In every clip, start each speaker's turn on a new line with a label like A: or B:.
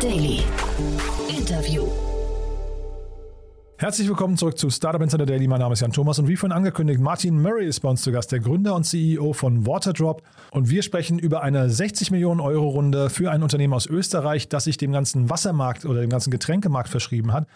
A: Daily. Interview.
B: Herzlich willkommen zurück zu Startup Insider Daily. Mein Name ist Jan Thomas und wie vorhin angekündigt, Martin Murray ist bei uns zu Gast, der Gründer und CEO von Waterdrop. Und wir sprechen über eine 60 Millionen Euro Runde für ein Unternehmen aus Österreich, das sich dem ganzen Wassermarkt oder dem ganzen Getränkemarkt verschrieben hat.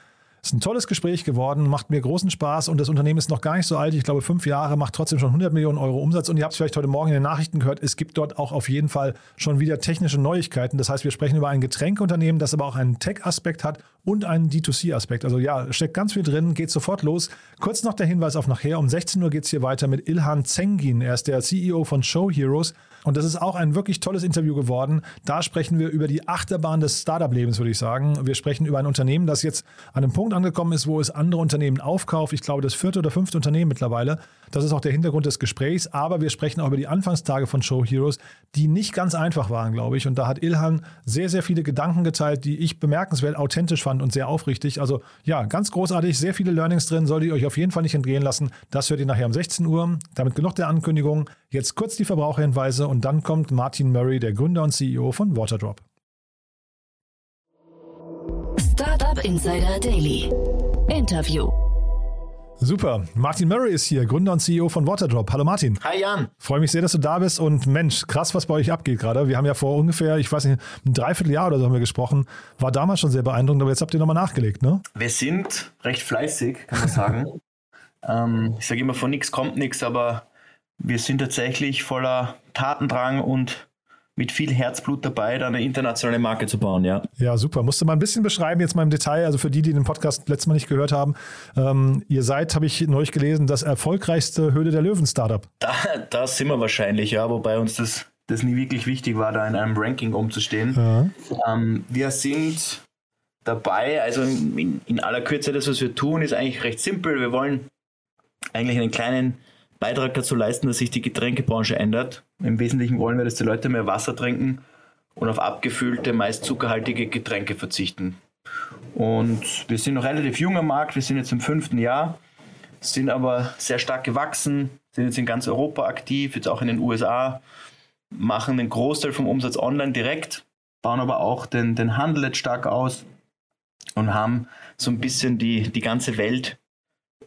B: Ist ein tolles Gespräch geworden, macht mir großen Spaß und das Unternehmen ist noch gar nicht so alt. Ich glaube, fünf Jahre, macht trotzdem schon 100 Millionen Euro Umsatz. Und ihr habt es vielleicht heute Morgen in den Nachrichten gehört, es gibt dort auch auf jeden Fall schon wieder technische Neuigkeiten. Das heißt, wir sprechen über ein Getränkeunternehmen, das aber auch einen Tech-Aspekt hat und einen D2C-Aspekt. Also ja, steckt ganz viel drin, geht sofort los. Kurz noch der Hinweis auf nachher. Um 16 Uhr geht es hier weiter mit Ilhan Zengin. Er ist der CEO von Show Heroes. Und das ist auch ein wirklich tolles Interview geworden. Da sprechen wir über die Achterbahn des Startup-Lebens, würde ich sagen. Wir sprechen über ein Unternehmen, das jetzt an einem Punkt angekommen ist, wo es andere Unternehmen aufkauft. Ich glaube, das vierte oder fünfte Unternehmen mittlerweile. Das ist auch der Hintergrund des Gesprächs. Aber wir sprechen auch über die Anfangstage von Show Heroes, die nicht ganz einfach waren, glaube ich. Und da hat Ilhan sehr, sehr viele Gedanken geteilt, die ich bemerkenswert authentisch fand und sehr aufrichtig. Also ja, ganz großartig, sehr viele Learnings drin, solltet ihr euch auf jeden Fall nicht entgehen lassen. Das hört ihr nachher um 16 Uhr. Damit genug der Ankündigung. Jetzt kurz die Verbraucherhinweise und dann kommt Martin Murray, der Gründer und CEO von Waterdrop.
A: Startup Insider Daily. Interview.
B: Super. Martin Murray ist hier, Gründer und CEO von Waterdrop. Hallo Martin.
C: Hi Jan.
B: Freue mich sehr, dass du da bist und Mensch, krass, was bei euch abgeht gerade. Wir haben ja vor ungefähr, ich weiß nicht, ein Dreivierteljahr oder so haben wir gesprochen. War damals schon sehr beeindruckend, aber jetzt habt ihr nochmal nachgelegt, ne?
C: Wir sind recht fleißig, kann man sagen. ähm, ich sage immer, von nichts kommt nichts, aber wir sind tatsächlich voller Tatendrang und mit viel Herzblut dabei, da eine internationale Marke zu bauen, ja.
B: Ja, super. Musst du mal ein bisschen beschreiben, jetzt mal im Detail, also für die, die den Podcast letztes Mal nicht gehört haben. Ähm, ihr seid, habe ich neulich gelesen, das erfolgreichste Höhle der Löwen-Startup.
C: Da, da sind wir wahrscheinlich, ja, wobei uns das, das nie wirklich wichtig war, da in einem Ranking umzustehen. Ja. Ähm, wir sind dabei, also in, in aller Kürze, das, was wir tun, ist eigentlich recht simpel. Wir wollen eigentlich einen kleinen Beitrag dazu leisten, dass sich die Getränkebranche ändert. Im Wesentlichen wollen wir, dass die Leute mehr Wasser trinken und auf abgefüllte, meist zuckerhaltige Getränke verzichten. Und wir sind noch relativ junger Markt, wir sind jetzt im fünften Jahr, sind aber sehr stark gewachsen, sind jetzt in ganz Europa aktiv, jetzt auch in den USA, machen den Großteil vom Umsatz online direkt, bauen aber auch den, den Handel jetzt stark aus und haben so ein bisschen die, die ganze Welt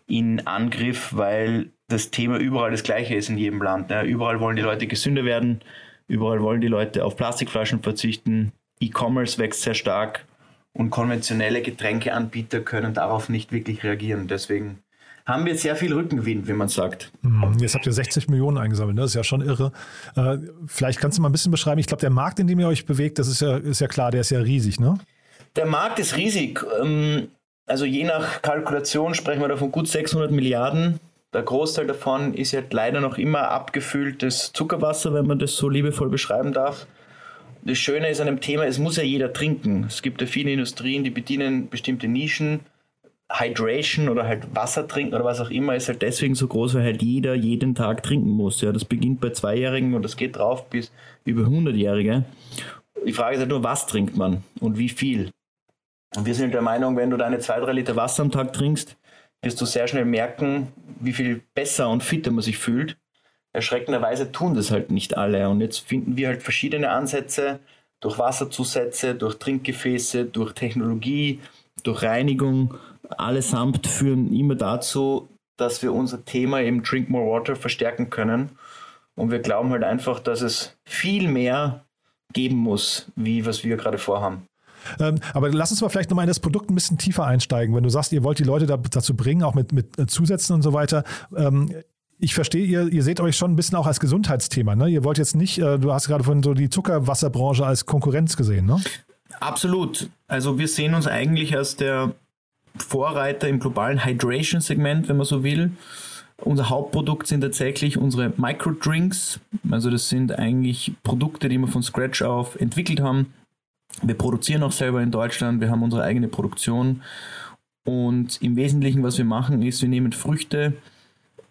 C: in Angriff, weil das Thema überall das gleiche ist in jedem Land. Ne? Überall wollen die Leute gesünder werden, überall wollen die Leute auf Plastikflaschen verzichten. E-Commerce wächst sehr stark und konventionelle Getränkeanbieter können darauf nicht wirklich reagieren. Deswegen haben wir sehr viel Rückenwind, wie man sagt.
B: Hm, jetzt habt ihr 60 Millionen eingesammelt, ne? das ist ja schon irre. Äh, vielleicht kannst du mal ein bisschen beschreiben, ich glaube, der Markt, in dem ihr euch bewegt, das ist ja, ist ja klar, der ist ja riesig, ne?
C: Der Markt ist riesig. Ähm, also je nach Kalkulation sprechen wir da von gut 600 Milliarden. Der Großteil davon ist ja leider noch immer abgefülltes Zuckerwasser, wenn man das so liebevoll beschreiben darf. Das Schöne ist an dem Thema, es muss ja jeder trinken. Es gibt ja viele Industrien, die bedienen bestimmte Nischen. Hydration oder halt Wasser trinken oder was auch immer ist halt deswegen so groß, weil halt jeder jeden Tag trinken muss. Ja, das beginnt bei Zweijährigen und das geht drauf bis über 100-Jährige. Die Frage ist halt nur, was trinkt man und wie viel? Und wir sind der Meinung, wenn du deine zwei, drei Liter Wasser am Tag trinkst, wirst du sehr schnell merken, wie viel besser und fitter man sich fühlt. Erschreckenderweise tun das halt nicht alle. Und jetzt finden wir halt verschiedene Ansätze durch Wasserzusätze, durch Trinkgefäße, durch Technologie, durch Reinigung. Allesamt führen immer dazu, dass wir unser Thema eben Drink More Water verstärken können. Und wir glauben halt einfach, dass es viel mehr geben muss, wie was wir gerade vorhaben.
B: Ähm, aber lass uns mal vielleicht nochmal in das Produkt ein bisschen tiefer einsteigen. Wenn du sagst, ihr wollt die Leute da, dazu bringen, auch mit, mit äh, Zusätzen und so weiter. Ähm, ich verstehe, ihr, ihr seht euch schon ein bisschen auch als Gesundheitsthema. Ne? Ihr wollt jetzt nicht, äh, du hast gerade von so die Zuckerwasserbranche als Konkurrenz gesehen, ne?
C: Absolut. Also wir sehen uns eigentlich als der Vorreiter im globalen Hydration-Segment, wenn man so will. Unser Hauptprodukt sind tatsächlich unsere Microdrinks. Also das sind eigentlich Produkte, die wir von Scratch auf entwickelt haben, wir produzieren auch selber in Deutschland, wir haben unsere eigene Produktion und im Wesentlichen, was wir machen, ist, wir nehmen Früchte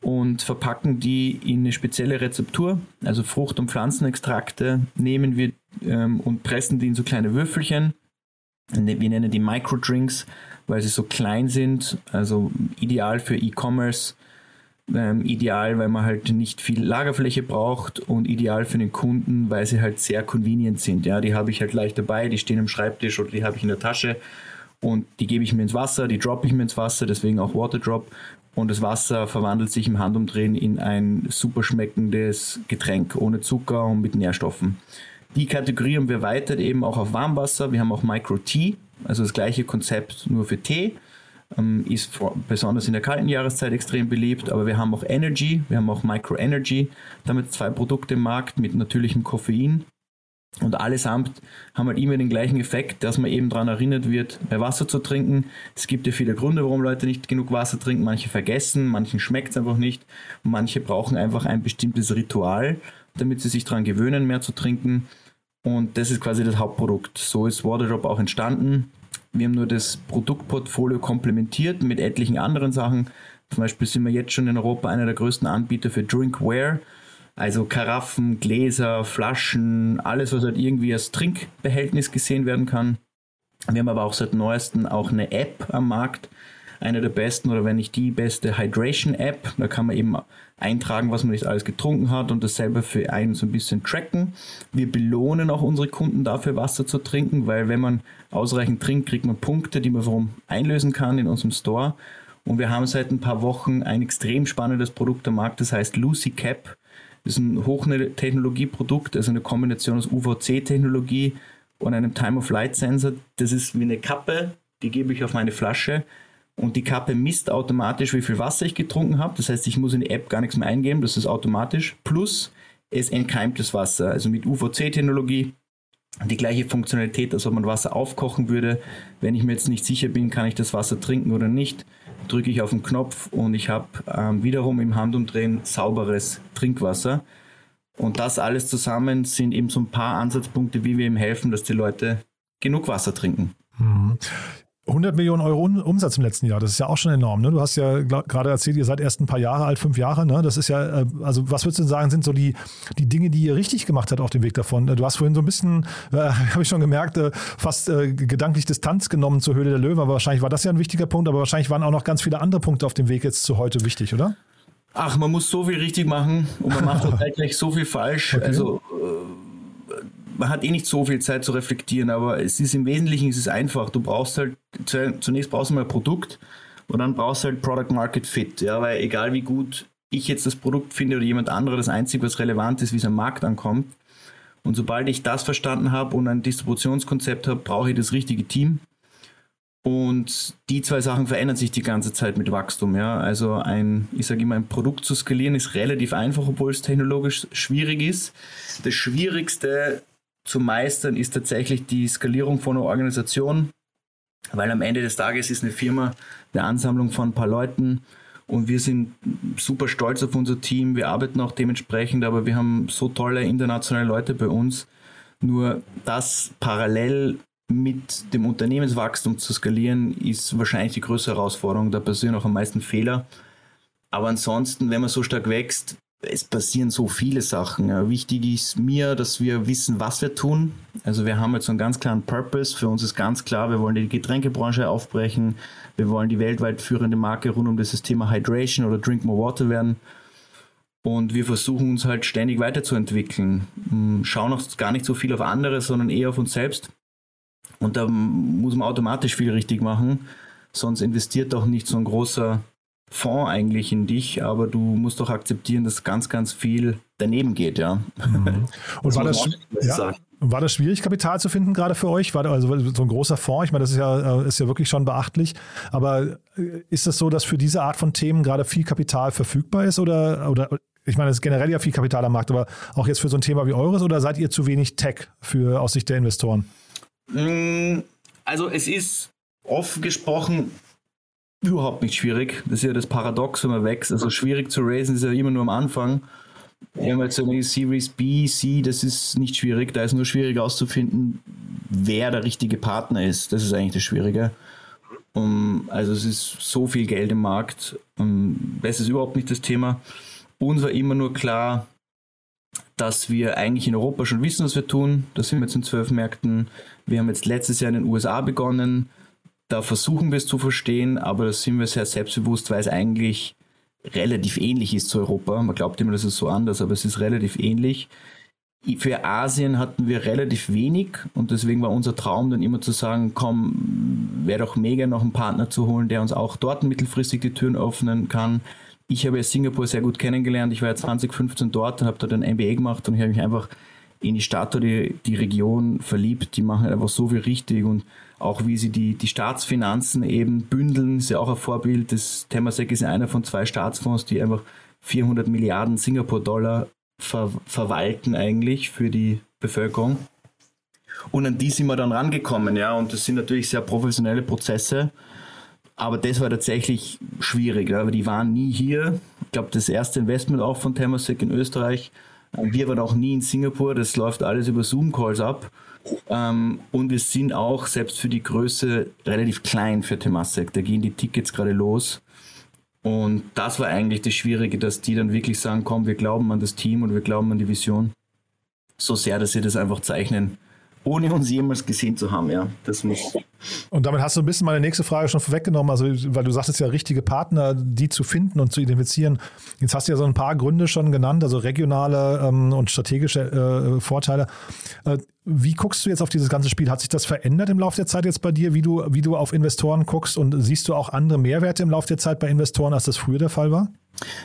C: und verpacken die in eine spezielle Rezeptur, also Frucht- und Pflanzenextrakte, nehmen wir ähm, und pressen die in so kleine Würfelchen. Ne, wir nennen die Microdrinks, weil sie so klein sind, also ideal für E-Commerce. Ähm, ideal, weil man halt nicht viel Lagerfläche braucht und ideal für den Kunden, weil sie halt sehr convenient sind. Ja, die habe ich halt leicht dabei, die stehen im Schreibtisch oder die habe ich in der Tasche und die gebe ich mir ins Wasser, die droppe ich mir ins Wasser, deswegen auch Waterdrop und das Wasser verwandelt sich im Handumdrehen in ein super schmeckendes Getränk ohne Zucker und mit Nährstoffen. Die Kategorie haben wir erweitert eben auch auf Warmwasser. Wir haben auch Micro Tea, also das gleiche Konzept nur für Tee. Ähm, ist besonders in der kalten Jahreszeit extrem beliebt, aber wir haben auch Energy, wir haben auch Micro Energy, damit zwei Produkte im Markt mit natürlichem Koffein. Und allesamt haben halt immer den gleichen Effekt, dass man eben daran erinnert wird, mehr Wasser zu trinken. Es gibt ja viele Gründe, warum Leute nicht genug Wasser trinken. Manche vergessen, manchen schmeckt es einfach nicht. Manche brauchen einfach ein bestimmtes Ritual, damit sie sich daran gewöhnen, mehr zu trinken. Und das ist quasi das Hauptprodukt. So ist Waterdrop auch entstanden. Wir haben nur das Produktportfolio komplementiert mit etlichen anderen Sachen. Zum Beispiel sind wir jetzt schon in Europa einer der größten Anbieter für Drinkware. Also Karaffen, Gläser, Flaschen, alles, was halt irgendwie als Trinkbehältnis gesehen werden kann. Wir haben aber auch seit neuestem auch eine App am Markt, eine der besten oder wenn nicht die beste Hydration App. Da kann man eben eintragen, was man nicht alles getrunken hat und das selber für einen so ein bisschen tracken. Wir belohnen auch unsere Kunden dafür, Wasser zu trinken, weil wenn man ausreichend trinkt, kriegt man Punkte, die man warum einlösen kann in unserem Store. Und wir haben seit ein paar Wochen ein extrem spannendes Produkt am Markt, das heißt Lucy Cap. Das ist ein Hochtechnologieprodukt, also eine Kombination aus UVC-Technologie und einem Time-of-Light-Sensor. Das ist wie eine Kappe, die gebe ich auf meine Flasche und die Kappe misst automatisch, wie viel Wasser ich getrunken habe. Das heißt, ich muss in die App gar nichts mehr eingeben, das ist automatisch. Plus, es entkeimt das Wasser, also mit UVC-Technologie. Die gleiche Funktionalität, als ob man Wasser aufkochen würde. Wenn ich mir jetzt nicht sicher bin, kann ich das Wasser trinken oder nicht, drücke ich auf den Knopf und ich habe ähm, wiederum im Handumdrehen sauberes Trinkwasser. Und das alles zusammen sind eben so ein paar Ansatzpunkte, wie wir ihm helfen, dass die Leute genug Wasser trinken.
B: Mhm. 100 Millionen Euro Umsatz im letzten Jahr, das ist ja auch schon enorm. Ne? Du hast ja gerade erzählt, ihr seid erst ein paar Jahre alt, fünf Jahre. Ne? Das ist ja, äh, also was würdest du sagen, sind so die, die Dinge, die ihr richtig gemacht habt auf dem Weg davon? Du hast vorhin so ein bisschen, äh, habe ich schon gemerkt, äh, fast äh, gedanklich Distanz genommen zur Höhle der Löwen, aber wahrscheinlich war das ja ein wichtiger Punkt, aber wahrscheinlich waren auch noch ganz viele andere Punkte auf dem Weg jetzt zu heute wichtig, oder?
C: Ach, man muss so viel richtig machen und man macht auch gleich so viel falsch. Okay. Also man hat eh nicht so viel Zeit zu reflektieren, aber es ist im Wesentlichen es ist einfach. Du brauchst halt, zunächst brauchst du mal ein Produkt und dann brauchst du halt Product Market Fit. Ja, weil egal wie gut ich jetzt das Produkt finde oder jemand anderer, das Einzige, was relevant ist, wie es am Markt ankommt. Und sobald ich das verstanden habe und ein Distributionskonzept habe, brauche ich das richtige Team. Und die zwei Sachen verändern sich die ganze Zeit mit Wachstum. Ja? Also ein, ich sage immer, ein Produkt zu skalieren ist relativ einfach, obwohl es technologisch schwierig ist. Das Schwierigste zu meistern ist tatsächlich die Skalierung von einer Organisation, weil am Ende des Tages ist eine Firma eine Ansammlung von ein paar Leuten und wir sind super stolz auf unser Team. Wir arbeiten auch dementsprechend, aber wir haben so tolle internationale Leute bei uns. Nur das parallel mit dem Unternehmenswachstum zu skalieren, ist wahrscheinlich die größte Herausforderung. Da passieren auch am meisten Fehler. Aber ansonsten, wenn man so stark wächst, es passieren so viele Sachen. Wichtig ist mir, dass wir wissen, was wir tun. Also wir haben jetzt einen ganz klaren Purpose. Für uns ist ganz klar, wir wollen die Getränkebranche aufbrechen. Wir wollen die weltweit führende Marke rund um das Thema Hydration oder Drink More Water werden. Und wir versuchen uns halt ständig weiterzuentwickeln. Hm, schauen auch gar nicht so viel auf andere, sondern eher auf uns selbst. Und da muss man automatisch viel richtig machen. Sonst investiert auch nicht so ein großer Fonds eigentlich in dich, aber du musst doch akzeptieren, dass ganz, ganz viel daneben geht, ja.
B: Mhm. Und war das, ja, war das schwierig, Kapital zu finden, gerade für euch? War also so ein großer Fonds? Ich meine, das ist ja, äh, ist ja wirklich schon beachtlich. Aber äh, ist es so, dass für diese Art von Themen gerade viel Kapital verfügbar ist? Oder, oder ich meine, es ist generell ja viel Kapital am Markt, aber auch jetzt für so ein Thema wie eures? Oder seid ihr zu wenig Tech für, aus Sicht der Investoren?
C: Mm, also es ist offen gesprochen überhaupt nicht schwierig. Das ist ja das Paradox, wenn man wächst. Also schwierig zu raisen ist ja immer nur am Anfang. Wir haben jetzt eine Series B, C, das ist nicht schwierig. Da ist nur schwierig auszufinden, wer der richtige Partner ist. Das ist eigentlich das Schwierige. Um, also es ist so viel Geld im Markt. Um, das ist überhaupt nicht das Thema. Uns war immer nur klar, dass wir eigentlich in Europa schon wissen, was wir tun. Da sind wir jetzt in zwölf Märkten. Wir haben jetzt letztes Jahr in den USA begonnen da versuchen wir es zu verstehen, aber da sind wir sehr selbstbewusst, weil es eigentlich relativ ähnlich ist zu Europa. Man glaubt immer, das ist so anders, aber es ist relativ ähnlich. Für Asien hatten wir relativ wenig und deswegen war unser Traum dann immer zu sagen, komm, wäre doch mega noch einen Partner zu holen, der uns auch dort mittelfristig die Türen öffnen kann. Ich habe ja Singapur sehr gut kennengelernt. Ich war ja 2015 dort und habe dort ein MBA gemacht und ich habe mich einfach in die Stadt oder die, die Region verliebt. Die machen einfach so viel richtig und auch wie sie die, die Staatsfinanzen eben bündeln, ist ja auch ein Vorbild. Das Temasek ist einer von zwei Staatsfonds, die einfach 400 Milliarden Singapur-Dollar ver verwalten eigentlich für die Bevölkerung. Und an die sind wir dann rangekommen, ja. Und das sind natürlich sehr professionelle Prozesse. Aber das war tatsächlich schwierig, weil die waren nie hier. Ich glaube, das erste Investment auch von Temasek in Österreich. Wir waren auch nie in Singapur. Das läuft alles über Zoom-Calls ab. Ähm, und wir sind auch selbst für die Größe relativ klein für Temasek. Da gehen die Tickets gerade los. Und das war eigentlich das Schwierige, dass die dann wirklich sagen, komm, wir glauben an das Team und wir glauben an die Vision. So sehr, dass sie das einfach zeichnen, ohne uns jemals gesehen zu haben, ja. Das muss.
B: Und damit hast du ein bisschen meine nächste Frage schon vorweggenommen, also weil du sagtest ja, richtige Partner, die zu finden und zu identifizieren. Jetzt hast du ja so ein paar Gründe schon genannt, also regionale ähm, und strategische äh, Vorteile. Äh, wie guckst du jetzt auf dieses ganze Spiel? Hat sich das verändert im Laufe der Zeit jetzt bei dir, wie du, wie du auf Investoren guckst und siehst du auch andere Mehrwerte im Laufe der Zeit bei Investoren, als das früher der Fall war?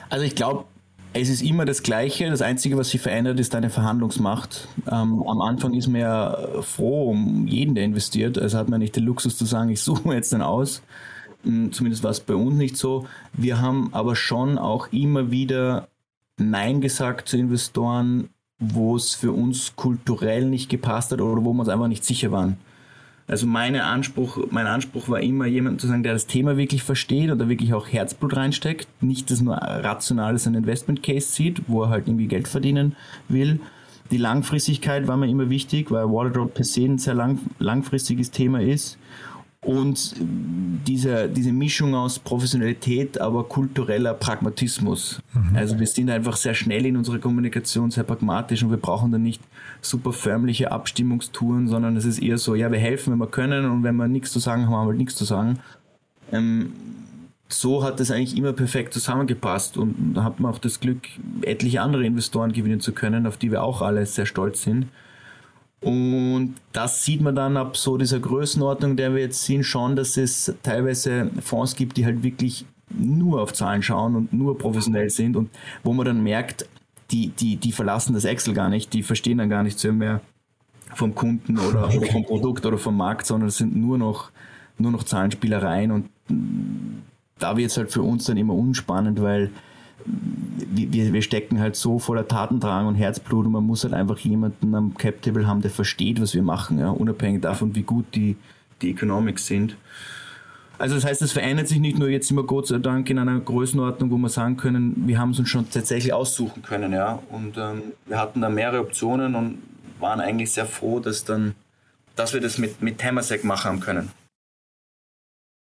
C: Also ich glaube, es ist immer das Gleiche. Das Einzige, was sich verändert, ist deine Verhandlungsmacht. Ähm, am Anfang ist man ja froh um jeden, der investiert. Also hat man nicht den Luxus zu sagen, ich suche mir jetzt dann aus. Hm, zumindest war es bei uns nicht so. Wir haben aber schon auch immer wieder Nein gesagt zu Investoren, wo es für uns kulturell nicht gepasst hat oder wo wir uns einfach nicht sicher waren. Also meine Anspruch, mein Anspruch war immer, jemand zu sagen, der das Thema wirklich versteht da wirklich auch Herzblut reinsteckt, nicht das nur rational als ein Investment Case sieht, wo er halt irgendwie Geld verdienen will. Die Langfristigkeit war mir immer wichtig, weil Waterdrop per se ein sehr lang, langfristiges Thema ist und diese, diese Mischung aus Professionalität, aber kultureller Pragmatismus. Mhm. Also wir sind einfach sehr schnell in unserer Kommunikation, sehr pragmatisch und wir brauchen dann nicht super förmliche Abstimmungstouren, sondern es ist eher so, ja, wir helfen, wenn wir können und wenn wir nichts zu sagen haben, haben wir halt nichts zu sagen. Ähm, so hat das eigentlich immer perfekt zusammengepasst und da hat man auch das Glück, etliche andere Investoren gewinnen zu können, auf die wir auch alle sehr stolz sind. Und das sieht man dann ab so dieser Größenordnung, der wir jetzt sehen, schon, dass es teilweise Fonds gibt, die halt wirklich nur auf Zahlen schauen und nur professionell sind und wo man dann merkt, die, die, die verlassen das Excel gar nicht, die verstehen dann gar nicht so mehr vom Kunden oder, oder vom Produkt oder vom Markt, sondern es sind nur noch, nur noch Zahlenspielereien und da wird es halt für uns dann immer unspannend, weil wir, wir stecken halt so voller Tatendrang und Herzblut und man muss halt einfach jemanden am Cap-Table haben, der versteht, was wir machen, ja, unabhängig davon, wie gut die, die Economics sind. Also das heißt, es verändert sich nicht nur jetzt immer Gott sei Dank in einer Größenordnung, wo wir sagen können, wir haben es uns schon tatsächlich aussuchen können, ja. Und ähm, wir hatten da mehrere Optionen und waren eigentlich sehr froh, dass dann, dass wir das mit, mit Temasek machen haben können.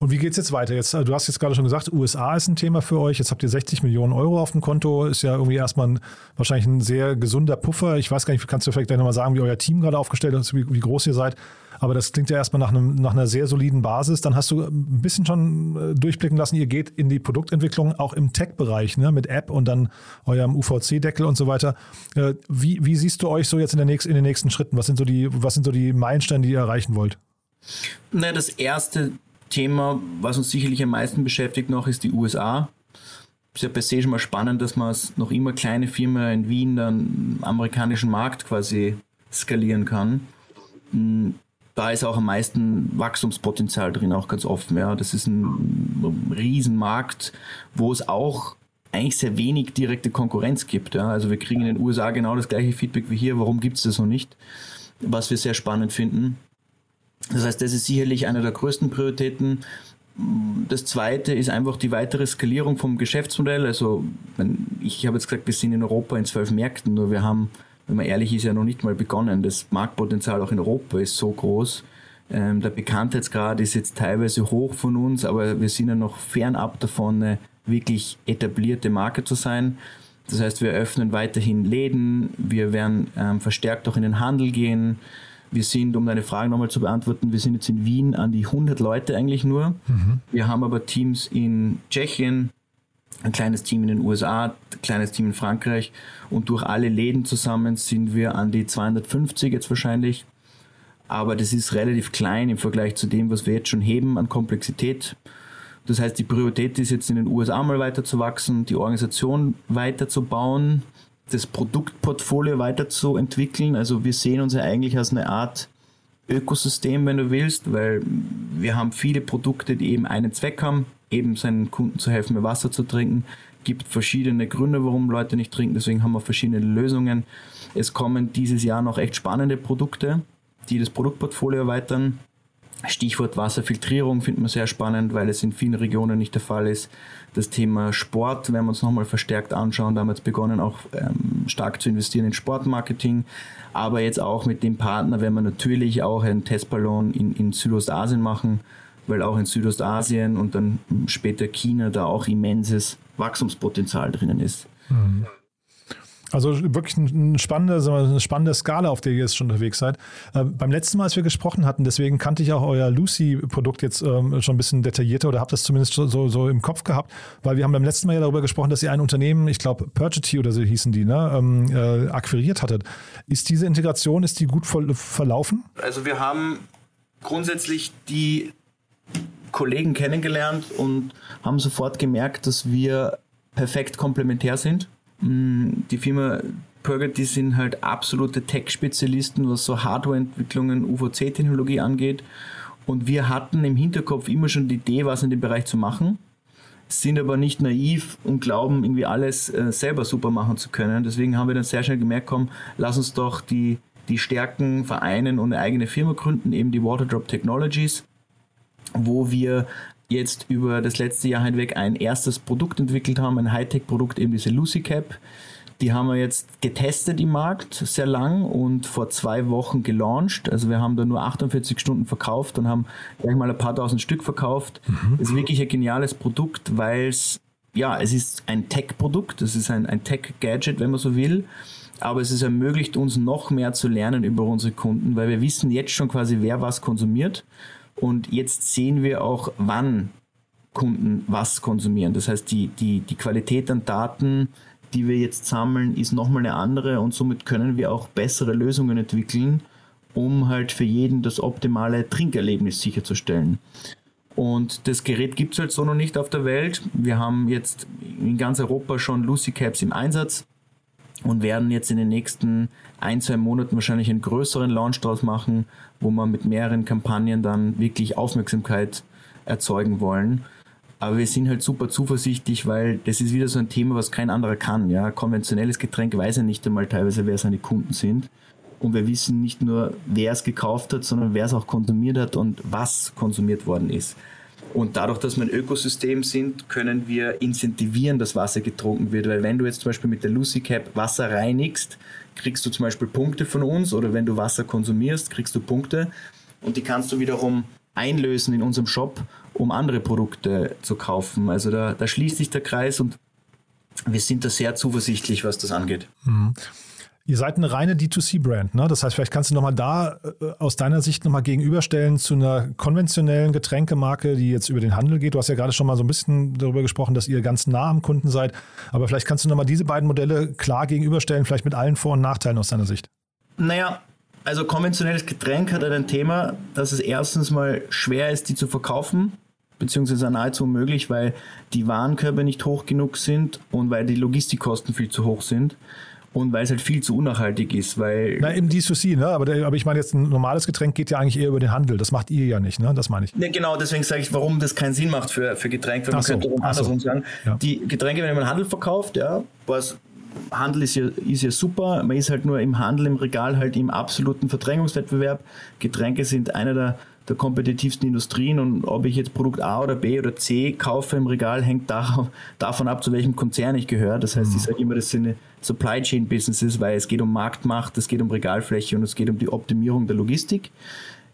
B: Und wie geht es jetzt weiter? Jetzt, äh, du hast jetzt gerade schon gesagt, USA ist ein Thema für euch. Jetzt habt ihr 60 Millionen Euro auf dem Konto. Ist ja irgendwie erstmal ein, wahrscheinlich ein sehr gesunder Puffer. Ich weiß gar nicht, kannst du vielleicht gleich nochmal sagen, wie euer Team gerade aufgestellt ist, wie, wie, groß ihr seid. Aber das klingt ja erstmal nach, einem, nach einer sehr soliden Basis. Dann hast du ein bisschen schon äh, durchblicken lassen, ihr geht in die Produktentwicklung auch im Tech-Bereich, ne, mit App und dann eurem UVC-Deckel und so weiter. Äh, wie, wie siehst du euch so jetzt in, der nächsten, in den nächsten Schritten? Was sind so die, was sind so die Meilensteine, die ihr erreichen wollt?
C: Na, das erste Thema, was uns sicherlich am meisten beschäftigt noch, ist die USA. Ist ja per se schon mal spannend, dass man als noch immer kleine Firma in Wien dann amerikanischen Markt quasi skalieren kann. Hm, da ist auch am meisten Wachstumspotenzial drin, auch ganz offen. Ja. Das ist ein Riesenmarkt, wo es auch eigentlich sehr wenig direkte Konkurrenz gibt. Ja. Also wir kriegen in den USA genau das gleiche Feedback wie hier. Warum gibt es das noch nicht? Was wir sehr spannend finden. Das heißt, das ist sicherlich eine der größten Prioritäten. Das zweite ist einfach die weitere Skalierung vom Geschäftsmodell. Also, ich habe jetzt gesagt, wir sind in Europa in zwölf Märkten, nur wir haben, wenn man ehrlich ist, ja noch nicht mal begonnen. Das Marktpotenzial auch in Europa ist so groß. Ähm, der Bekanntheitsgrad ist jetzt teilweise hoch von uns, aber wir sind ja noch fernab davon, eine wirklich etablierte Marke zu sein. Das heißt, wir öffnen weiterhin Läden, wir werden ähm, verstärkt auch in den Handel gehen. Wir sind, um deine Frage nochmal zu beantworten, wir sind jetzt in Wien an die 100 Leute eigentlich nur. Mhm. Wir haben aber Teams in Tschechien, ein kleines Team in den USA, ein kleines Team in Frankreich und durch alle Läden zusammen sind wir an die 250 jetzt wahrscheinlich. Aber das ist relativ klein im Vergleich zu dem, was wir jetzt schon heben an Komplexität. Das heißt, die Priorität ist jetzt in den USA mal weiter zu wachsen, die Organisation weiter zu bauen, das Produktportfolio weiterzuentwickeln. Also wir sehen uns ja eigentlich als eine Art Ökosystem, wenn du willst, weil wir haben viele Produkte, die eben einen Zweck haben, eben seinen Kunden zu helfen, mehr Wasser zu trinken. Gibt verschiedene Gründe, warum Leute nicht trinken, deswegen haben wir verschiedene Lösungen. Es kommen dieses Jahr noch echt spannende Produkte, die das Produktportfolio erweitern. Stichwort Wasserfiltrierung finden wir sehr spannend, weil es in vielen Regionen nicht der Fall ist. Das Thema Sport werden wir uns nochmal verstärkt anschauen. Da haben wir jetzt begonnen, auch ähm, stark zu investieren in Sportmarketing. Aber jetzt auch mit dem Partner werden wir natürlich auch einen Testballon in, in Südostasien machen, weil auch in Südostasien und dann später China da auch immenses Wachstumspotenzial drinnen ist. Mhm.
B: Also wirklich eine spannende, eine spannende Skala, auf der ihr jetzt schon unterwegs seid. Äh, beim letzten Mal, als wir gesprochen hatten, deswegen kannte ich auch euer Lucy-Produkt jetzt ähm, schon ein bisschen detaillierter oder habe das zumindest so, so im Kopf gehabt, weil wir haben beim letzten Mal ja darüber gesprochen, dass ihr ein Unternehmen, ich glaube Purgity oder so hießen die, ne, ähm, äh, akquiriert hattet. Ist diese Integration, ist die gut verlaufen?
C: Also wir haben grundsätzlich die Kollegen kennengelernt und haben sofort gemerkt, dass wir perfekt komplementär sind die Firma Purgity sind halt absolute Tech-Spezialisten, was so Hardware-Entwicklungen, UVC-Technologie angeht. Und wir hatten im Hinterkopf immer schon die Idee, was in dem Bereich zu machen, sind aber nicht naiv und glauben, irgendwie alles äh, selber super machen zu können. Deswegen haben wir dann sehr schnell gemerkt, komm, lass uns doch die, die Stärken vereinen und eine eigene Firma gründen, eben die Waterdrop Technologies, wo wir jetzt über das letzte Jahr hinweg ein erstes Produkt entwickelt haben, ein Hightech-Produkt, eben diese Lucy Cap. Die haben wir jetzt getestet im Markt sehr lang und vor zwei Wochen gelauncht. Also wir haben da nur 48 Stunden verkauft und haben gleich mal ein paar tausend Stück verkauft. Mhm. Das ist wirklich ein geniales Produkt, weil es, ja, es ist ein Tech-Produkt, es ist ein, ein Tech-Gadget, wenn man so will. Aber es ist ermöglicht uns noch mehr zu lernen über unsere Kunden, weil wir wissen jetzt schon quasi, wer was konsumiert und jetzt sehen wir auch, wann Kunden was konsumieren. Das heißt, die, die, die Qualität an Daten, die wir jetzt sammeln, ist nochmal eine andere und somit können wir auch bessere Lösungen entwickeln, um halt für jeden das optimale Trinkerlebnis sicherzustellen. Und das Gerät gibt es halt so noch nicht auf der Welt. Wir haben jetzt in ganz Europa schon Lucy Caps im Einsatz und werden jetzt in den nächsten ein, zwei Monaten wahrscheinlich einen größeren Launch draus machen, wo wir mit mehreren Kampagnen dann wirklich Aufmerksamkeit erzeugen wollen. Aber wir sind halt super zuversichtlich, weil das ist wieder so ein Thema, was kein anderer kann. Ja, konventionelles Getränk weiß ja nicht einmal teilweise, wer seine Kunden sind. Und wir wissen nicht nur, wer es gekauft hat, sondern wer es auch konsumiert hat und was konsumiert worden ist. Und dadurch, dass wir ein Ökosystem sind, können wir incentivieren, dass Wasser getrunken wird. Weil wenn du jetzt zum Beispiel mit der Lucy Cap Wasser reinigst, kriegst du zum Beispiel Punkte von uns oder wenn du Wasser konsumierst, kriegst du Punkte und die kannst du wiederum einlösen in unserem Shop, um andere Produkte zu kaufen. Also da, da schließt sich der Kreis und wir sind da sehr zuversichtlich, was das angeht. Mhm.
B: Ihr seid eine reine D2C-Brand, ne? Das heißt, vielleicht kannst du nochmal da äh, aus deiner Sicht nochmal gegenüberstellen zu einer konventionellen Getränkemarke, die jetzt über den Handel geht. Du hast ja gerade schon mal so ein bisschen darüber gesprochen, dass ihr ganz nah am Kunden seid. Aber vielleicht kannst du nochmal diese beiden Modelle klar gegenüberstellen, vielleicht mit allen Vor- und Nachteilen aus deiner Sicht.
C: Naja, also konventionelles Getränk hat ein Thema, dass es erstens mal schwer ist, die zu verkaufen, beziehungsweise nahezu unmöglich, weil die Warenkörbe nicht hoch genug sind und weil die Logistikkosten viel zu hoch sind und weil es halt viel zu unnachhaltig ist, weil...
B: Na, im D2C, ne? Aber, aber ich meine jetzt, ein normales Getränk geht ja eigentlich eher über den Handel. Das macht ihr ja nicht, ne? Das meine ich.
C: Ne, genau, deswegen sage ich, warum das keinen Sinn macht für, für Getränke. Weil man so, könnte andersrum so. sagen. Ja. Die Getränke, wenn man Handel verkauft, ja, was Handel ist ja, ist ja super, man ist halt nur im Handel, im Regal halt im absoluten Verdrängungswettbewerb. Getränke sind einer der der kompetitivsten Industrien und ob ich jetzt Produkt A oder B oder C kaufe im Regal, hängt da, davon ab, zu welchem Konzern ich gehöre. Das heißt, ich mhm. sage immer, das sind Supply Chain Businesses, weil es geht um Marktmacht, es geht um Regalfläche und es geht um die Optimierung der Logistik.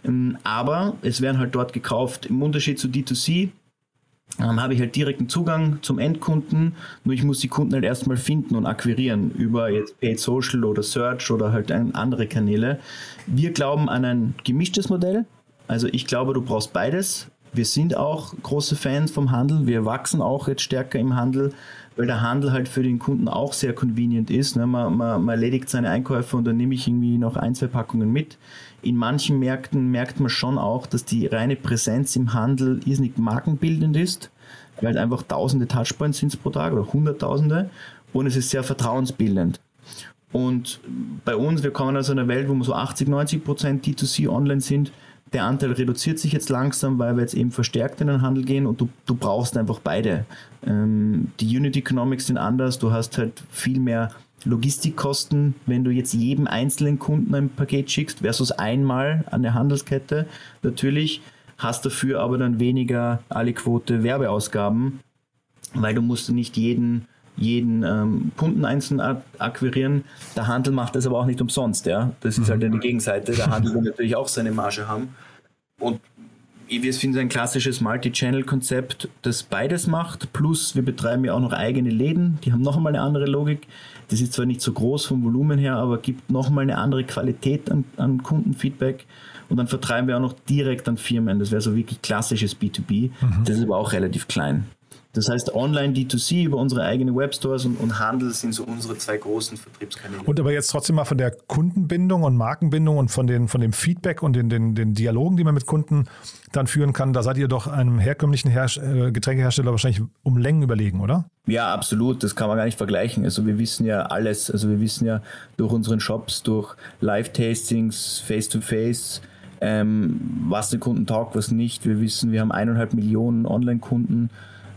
C: Ähm, aber es werden halt dort gekauft. Im Unterschied zu D2C ähm, habe ich halt direkten Zugang zum Endkunden, nur ich muss die Kunden halt erstmal finden und akquirieren über jetzt Paid Social oder Search oder halt andere Kanäle. Wir glauben an ein gemischtes Modell. Also ich glaube, du brauchst beides, wir sind auch große Fans vom Handel. Wir wachsen auch jetzt stärker im Handel, weil der Handel halt für den Kunden auch sehr convenient ist. Ne? Man, man, man erledigt seine Einkäufe und dann nehme ich irgendwie noch ein, zwei Packungen mit. In manchen Märkten merkt man schon auch, dass die reine Präsenz im Handel irrsinnig markenbildend ist, weil einfach tausende Touchpoints sind pro Tag oder hunderttausende und es ist sehr vertrauensbildend. Und bei uns, wir kommen aus einer Welt, wo wir so 80, 90 Prozent D2C online sind, der Anteil reduziert sich jetzt langsam, weil wir jetzt eben verstärkt in den Handel gehen und du, du brauchst einfach beide. Ähm, die Unit Economics sind anders, du hast halt viel mehr Logistikkosten, wenn du jetzt jedem einzelnen Kunden ein Paket schickst, versus einmal an der Handelskette. Natürlich hast dafür aber dann weniger alle Quote Werbeausgaben, weil du musst nicht jeden jeden ähm, Kunden einzeln akquirieren. Der Handel macht das aber auch nicht umsonst, ja. Das ist halt die Gegenseite. Der Handel will natürlich auch seine Marge haben. Und wir finden ein klassisches Multi-Channel-Konzept, das beides macht. Plus wir betreiben ja auch noch eigene Läden, die haben noch einmal eine andere Logik. Das ist zwar nicht so groß vom Volumen her, aber gibt noch mal eine andere Qualität an, an Kundenfeedback. Und dann vertreiben wir auch noch direkt an Firmen. Das wäre so wirklich klassisches B2B. Mhm. Das ist aber auch relativ klein. Das heißt, online D2C über unsere eigenen Webstores und, und Handel sind so unsere zwei großen Vertriebskanäle.
B: Und aber jetzt trotzdem mal von der Kundenbindung und Markenbindung und von, den, von dem Feedback und den, den, den Dialogen, die man mit Kunden dann führen kann, da seid ihr doch einem herkömmlichen Herst äh, Getränkehersteller wahrscheinlich um Längen überlegen, oder?
C: Ja, absolut. Das kann man gar nicht vergleichen. Also wir wissen ja alles. Also wir wissen ja durch unseren Shops, durch Live-Tastings, Face-to-Face, ähm, was den Kunden taugt, was nicht. Wir wissen, wir haben eineinhalb Millionen Online-Kunden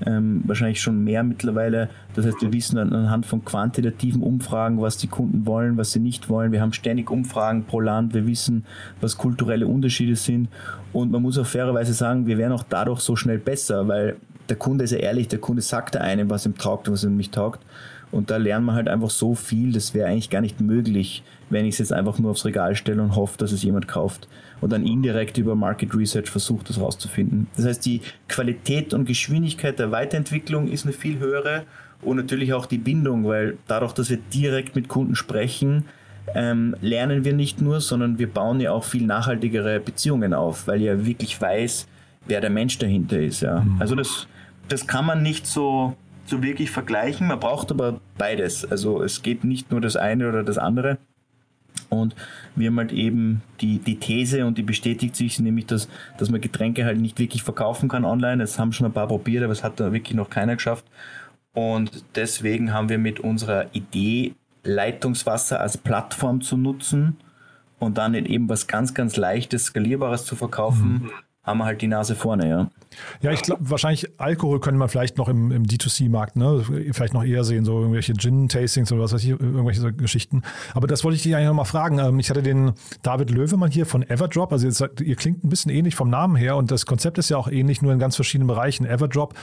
C: ähm, wahrscheinlich schon mehr mittlerweile. Das heißt, wir wissen anhand von quantitativen Umfragen, was die Kunden wollen, was sie nicht wollen. Wir haben ständig Umfragen pro Land. Wir wissen, was kulturelle Unterschiede sind. Und man muss auch fairerweise sagen, wir werden auch dadurch so schnell besser, weil der Kunde ist ja ehrlich, der Kunde sagt einem, was ihm taugt und was ihm nicht taugt. Und da lernt man halt einfach so viel, das wäre eigentlich gar nicht möglich, wenn ich es jetzt einfach nur aufs Regal stelle und hoffe, dass es jemand kauft. Und dann indirekt über Market Research versucht, das rauszufinden. Das heißt, die Qualität und Geschwindigkeit der Weiterentwicklung ist eine viel höhere und natürlich auch die Bindung, weil dadurch, dass wir direkt mit Kunden sprechen, ähm, lernen wir nicht nur, sondern wir bauen ja auch viel nachhaltigere Beziehungen auf, weil ja wirklich weiß, wer der Mensch dahinter ist. Ja. Mhm. Also das, das kann man nicht so so wirklich vergleichen. Man braucht aber beides. Also es geht nicht nur das eine oder das andere. Und wir haben halt eben die, die These und die bestätigt sich, nämlich, dass, dass man Getränke halt nicht wirklich verkaufen kann online. Das haben schon ein paar probiert, aber es hat da wirklich noch keiner geschafft. Und deswegen haben wir mit unserer Idee, Leitungswasser als Plattform zu nutzen und dann eben was ganz, ganz Leichtes, Skalierbares zu verkaufen, mhm. Haben wir halt die Nase vorne, ja.
B: Ja, ich glaube, wahrscheinlich Alkohol könnte man vielleicht noch im, im D2C-Markt, ne, vielleicht noch eher sehen, so irgendwelche Gin-Tastings oder was weiß ich, irgendwelche so Geschichten. Aber das wollte ich dich eigentlich noch mal fragen. Ähm, ich hatte den David Löwemann hier von Everdrop, also jetzt, ihr klingt ein bisschen ähnlich vom Namen her und das Konzept ist ja auch ähnlich, nur in ganz verschiedenen Bereichen. Everdrop,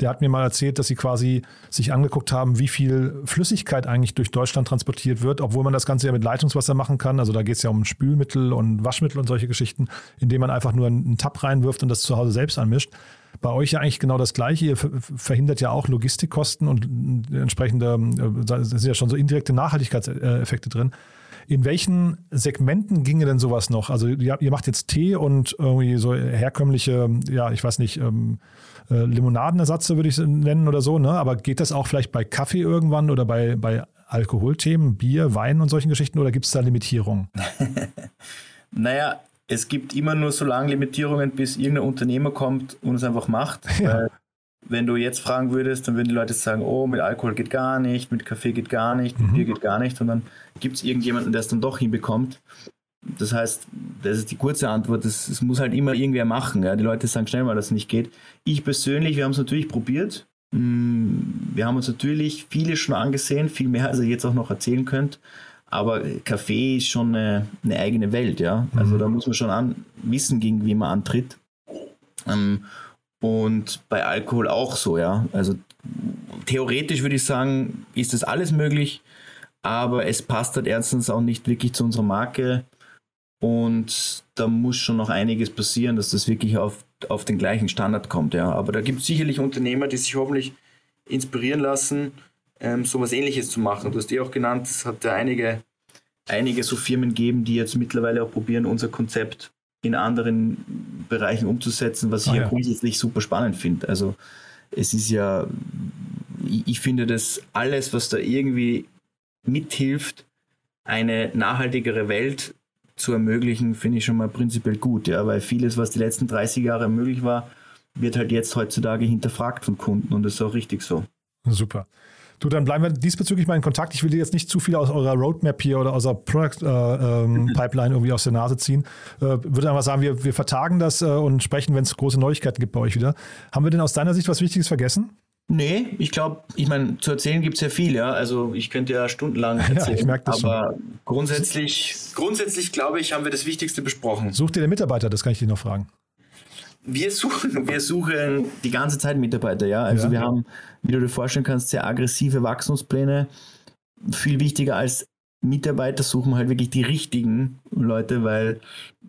B: der hat mir mal erzählt, dass sie quasi sich angeguckt haben, wie viel Flüssigkeit eigentlich durch Deutschland transportiert wird, obwohl man das Ganze ja mit Leitungswasser machen kann. Also da geht es ja um Spülmittel und Waschmittel und solche Geschichten, indem man einfach nur einen Tab reinwirft und das zu Hause selbst anmischt. Bei euch ja eigentlich genau das Gleiche. Ihr verhindert ja auch Logistikkosten und entsprechende, äh, da sind ja schon so indirekte Nachhaltigkeitseffekte drin. In welchen Segmenten ginge denn sowas noch? Also ihr macht jetzt Tee und irgendwie so herkömmliche, ja, ich weiß nicht, ähm, äh, Limonadenersatze würde ich nennen oder so, ne? Aber geht das auch vielleicht bei Kaffee irgendwann oder bei, bei Alkoholthemen, Bier, Wein und solchen Geschichten oder gibt es da Limitierungen?
C: naja, es gibt immer nur so lange Limitierungen, bis irgendein Unternehmer kommt und es einfach macht. Ja. wenn du jetzt fragen würdest, dann würden die Leute sagen, oh, mit Alkohol geht gar nicht, mit Kaffee geht gar nicht, mit mhm. Bier geht gar nicht. Und dann gibt es irgendjemanden, der es dann doch hinbekommt. Das heißt, das ist die kurze Antwort, das, das muss halt immer irgendwer machen. Ja? Die Leute sagen schnell mal, dass es nicht geht. Ich persönlich, wir haben es natürlich probiert. Mm, wir haben uns natürlich viele schon angesehen, viel mehr, als ihr jetzt auch noch erzählen könnt. Aber Kaffee ist schon eine, eine eigene Welt, ja. Also mhm. da muss man schon an, wissen, gegen wie man antritt. Ähm, und bei Alkohol auch so, ja. Also theoretisch würde ich sagen, ist das alles möglich, aber es passt halt erstens auch nicht wirklich zu unserer Marke. Und da muss schon noch einiges passieren, dass das wirklich auf, auf den gleichen Standard kommt, ja. Aber da gibt es sicherlich Unternehmer, die sich hoffentlich inspirieren lassen ähm, sowas ähnliches zu machen. Du hast die auch genannt, es hat ja einige, einige so Firmen geben, die jetzt mittlerweile auch probieren, unser Konzept in anderen Bereichen umzusetzen, was ich ah, ja. ja grundsätzlich super spannend finde. Also es ist ja, ich finde, dass alles, was da irgendwie mithilft, eine nachhaltigere Welt zu ermöglichen, finde ich schon mal prinzipiell gut, ja, weil vieles, was die letzten 30 Jahre möglich war, wird halt jetzt heutzutage hinterfragt von Kunden und das ist auch richtig so.
B: Super. Du, dann bleiben wir diesbezüglich mal in Kontakt. Ich will dir jetzt nicht zu viel aus eurer Roadmap hier oder aus der Product äh, ähm, Pipeline irgendwie aus der Nase ziehen. Äh, würde einfach sagen, wir, wir vertagen das äh, und sprechen, wenn es große Neuigkeiten gibt bei euch wieder. Haben wir denn aus deiner Sicht was Wichtiges vergessen?
C: Nee, ich glaube, ich meine, zu erzählen gibt es ja viel, ja. Also ich könnte ja stundenlang erzählen. Ja, ich merke das aber schon. grundsätzlich, grundsätzlich glaube ich, haben wir das Wichtigste besprochen.
B: Sucht ihr den Mitarbeiter, das kann ich dir noch fragen.
C: Wir suchen, wir suchen die ganze Zeit Mitarbeiter, ja. Also ja. wir haben, wie du dir vorstellen kannst, sehr aggressive Wachstumspläne. Viel wichtiger als Mitarbeiter suchen halt wirklich die richtigen Leute, weil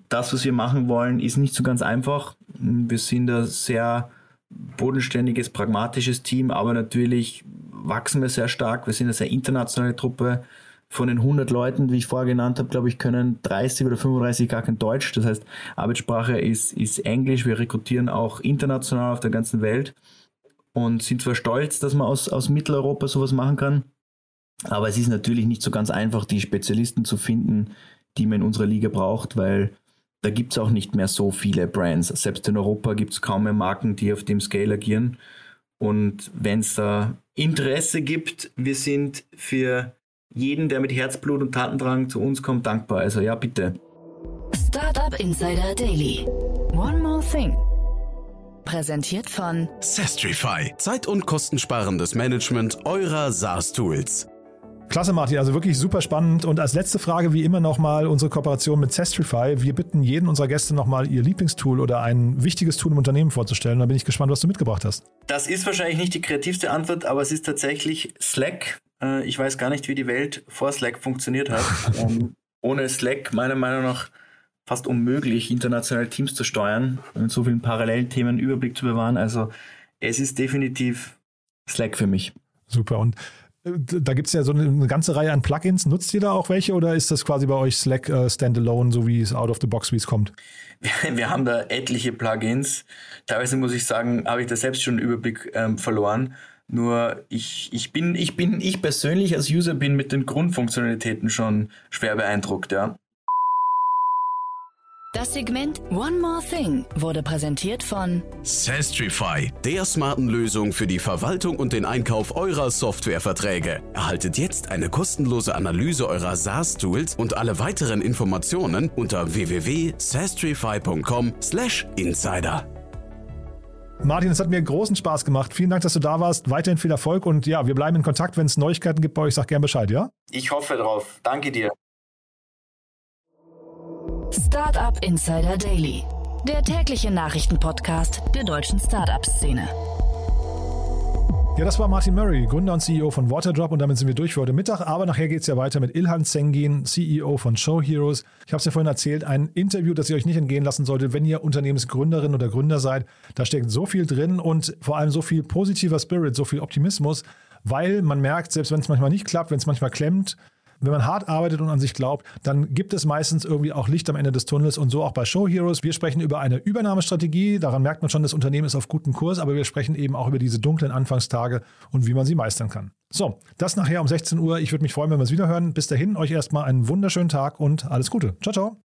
C: das, was wir machen wollen, ist nicht so ganz einfach. Wir sind da sehr bodenständiges, pragmatisches Team, aber natürlich wachsen wir sehr stark. Wir sind eine sehr internationale Truppe. Von den 100 Leuten, wie ich vorher genannt habe, glaube ich, können 30 oder 35 gar kein Deutsch. Das heißt, Arbeitssprache ist, ist Englisch. Wir rekrutieren auch international auf der ganzen Welt und sind zwar stolz, dass man aus, aus Mitteleuropa sowas machen kann, aber es ist natürlich nicht so ganz einfach, die Spezialisten zu finden, die man in unserer Liga braucht, weil da gibt es auch nicht mehr so viele Brands. Selbst in Europa gibt es kaum mehr Marken, die auf dem Scale agieren. Und wenn es da Interesse gibt, wir sind für jeden, der mit Herzblut und Tatendrang zu uns kommt, dankbar. Also ja, bitte.
A: Startup Insider Daily. One more thing. Präsentiert von
D: Sestrify. Zeit- und kostensparendes Management eurer SaaS-Tools.
B: Klasse, Martin, also wirklich super spannend. Und als letzte Frage, wie immer nochmal unsere Kooperation mit Sestrify. Wir bitten jeden unserer Gäste nochmal ihr Lieblingstool oder ein wichtiges Tool im Unternehmen vorzustellen. Da bin ich gespannt, was du mitgebracht hast.
C: Das ist wahrscheinlich nicht die kreativste Antwort, aber es ist tatsächlich Slack. Äh, ich weiß gar nicht, wie die Welt vor Slack funktioniert hat. Ähm, ohne Slack, meiner Meinung nach, fast unmöglich, internationale Teams zu steuern und so vielen parallelen Themen Überblick zu bewahren. Also es ist definitiv Slack für mich.
B: Super. Und da gibt es ja so eine, ganze Reihe an Plugins. Nutzt ihr da auch welche oder ist das quasi bei euch Slack äh, Standalone, so wie es out of the box, wie es kommt?
C: Wir, wir, haben da etliche Plugins. Teilweise muss ich sagen, habe ich da selbst schon einen Überblick ähm, verloren. Nur ich, ich bin, ich bin, ich persönlich als User bin mit den Grundfunktionalitäten schon schwer beeindruckt, ja.
A: Das Segment One More Thing wurde präsentiert von
D: Sastrify, der smarten Lösung für die Verwaltung und den Einkauf eurer Softwareverträge. Erhaltet jetzt eine kostenlose Analyse eurer SaaS-Tools und alle weiteren Informationen unter www.sastrify.com/insider.
B: Martin, es hat mir großen Spaß gemacht. Vielen Dank, dass du da warst. Weiterhin viel Erfolg und ja, wir bleiben in Kontakt. Wenn es Neuigkeiten gibt bei euch, sag gerne Bescheid, ja?
C: Ich hoffe drauf. Danke dir.
A: Startup Insider Daily, der tägliche Nachrichtenpodcast der deutschen Startup-Szene.
B: Ja, das war Martin Murray, Gründer und CEO von Waterdrop und damit sind wir durch für heute Mittag. Aber nachher geht es ja weiter mit Ilhan Zengin, CEO von Show Heroes. Ich habe es ja vorhin erzählt, ein Interview, das ihr euch nicht entgehen lassen solltet, wenn ihr Unternehmensgründerin oder Gründer seid. Da steckt so viel drin und vor allem so viel positiver Spirit, so viel Optimismus, weil man merkt, selbst wenn es manchmal nicht klappt, wenn es manchmal klemmt, wenn man hart arbeitet und an sich glaubt, dann gibt es meistens irgendwie auch Licht am Ende des Tunnels und so auch bei Show Heroes. Wir sprechen über eine Übernahmestrategie. Daran merkt man schon, das Unternehmen ist auf gutem Kurs, aber wir sprechen eben auch über diese dunklen Anfangstage und wie man sie meistern kann. So, das nachher um 16 Uhr. Ich würde mich freuen, wenn wir es wieder hören. Bis dahin, euch erstmal einen wunderschönen Tag und alles Gute. Ciao, ciao.